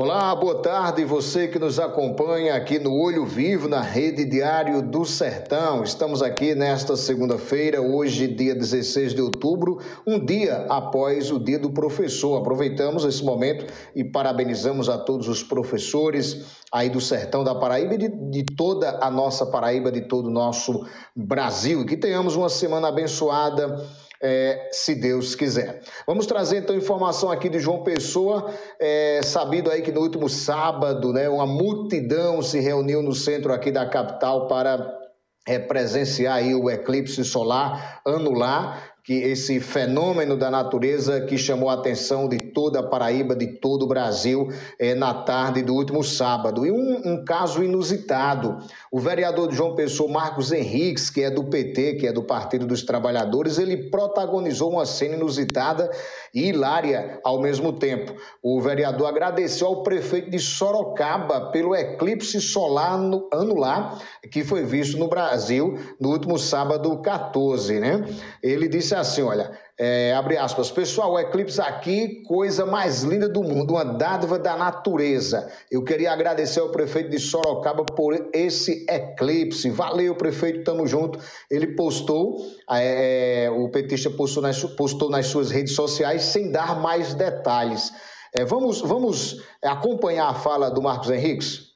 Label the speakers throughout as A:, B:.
A: Olá, boa tarde, você que nos acompanha aqui no Olho Vivo, na Rede Diário do Sertão. Estamos aqui nesta segunda-feira, hoje, dia 16 de outubro, um dia após o Dia do Professor. Aproveitamos esse momento e parabenizamos a todos os professores aí do Sertão da Paraíba e de, de toda a nossa Paraíba, de todo o nosso Brasil. Que tenhamos uma semana abençoada é, se Deus quiser. Vamos trazer então informação aqui de João Pessoa, é, sabido aí que no último sábado, né, uma multidão se reuniu no centro aqui da capital para é, presenciar aí o eclipse solar anular que esse fenômeno da natureza que chamou a atenção de toda a Paraíba, de todo o Brasil, é, na tarde do último sábado. E um, um, caso inusitado: o vereador de João Pessoa, Marcos Henriques, que é do PT, que é do Partido dos Trabalhadores, ele protagonizou uma cena inusitada e hilária ao mesmo tempo. O vereador agradeceu ao prefeito de Sorocaba pelo eclipse solar no, anular que foi visto no Brasil no último sábado 14, né? Ele disse assim, olha, é, abre aspas, pessoal, o eclipse aqui, coisa mais linda do mundo, uma dádiva da natureza. Eu queria agradecer ao prefeito de Sorocaba por esse eclipse. Valeu, prefeito, tamo junto. Ele postou, é, é o petista postou nas, postou nas suas redes sociais sem dar mais detalhes. É, vamos, vamos acompanhar a fala do Marcos Henriques?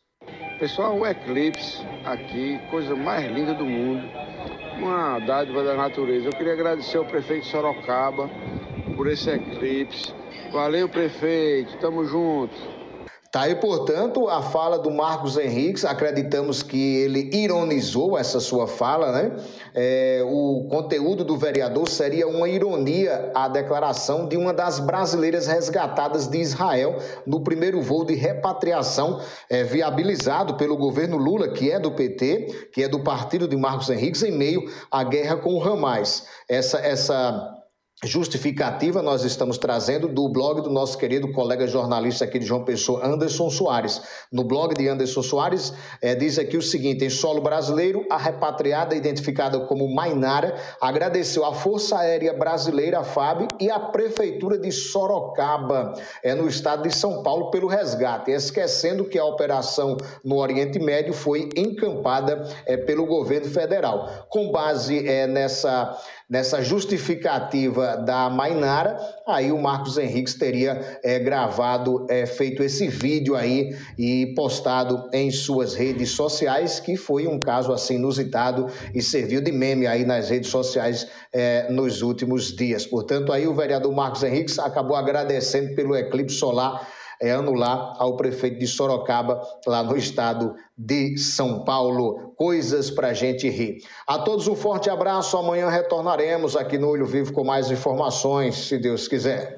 B: Pessoal, o eclipse aqui, coisa mais linda do mundo uma dádiva da natureza. Eu queria agradecer ao prefeito Sorocaba por esse eclipse. Valeu, prefeito, tamo junto.
A: Tá aí, portanto, a fala do Marcos Henriques. Acreditamos que ele ironizou essa sua fala, né? É, o conteúdo do vereador seria uma ironia à declaração de uma das brasileiras resgatadas de Israel no primeiro voo de repatriação é, viabilizado pelo governo Lula, que é do PT, que é do partido de Marcos Henriques, em meio à guerra com o Hamas. Essa, essa justificativa nós estamos trazendo do blog do nosso querido colega jornalista aqui de João Pessoa, Anderson Soares. No blog de Anderson Soares, é, diz aqui o seguinte: em solo brasileiro, a repatriada identificada como Mainara agradeceu à Força Aérea Brasileira, a FAB, e à Prefeitura de Sorocaba, é, no estado de São Paulo, pelo resgate, esquecendo que a operação no Oriente Médio foi encampada é, pelo governo federal. Com base é, nessa nessa justificativa da Mainara, aí o Marcos Henriques teria é, gravado, é, feito esse vídeo aí e postado em suas redes sociais, que foi um caso assim inusitado e serviu de meme aí nas redes sociais é, nos últimos dias. Portanto, aí o vereador Marcos Henriques acabou agradecendo pelo eclipse solar é anular ao prefeito de Sorocaba, lá no estado de São Paulo. Coisas para a gente rir. A todos um forte abraço. Amanhã retornaremos aqui no Olho Vivo com mais informações, se Deus quiser.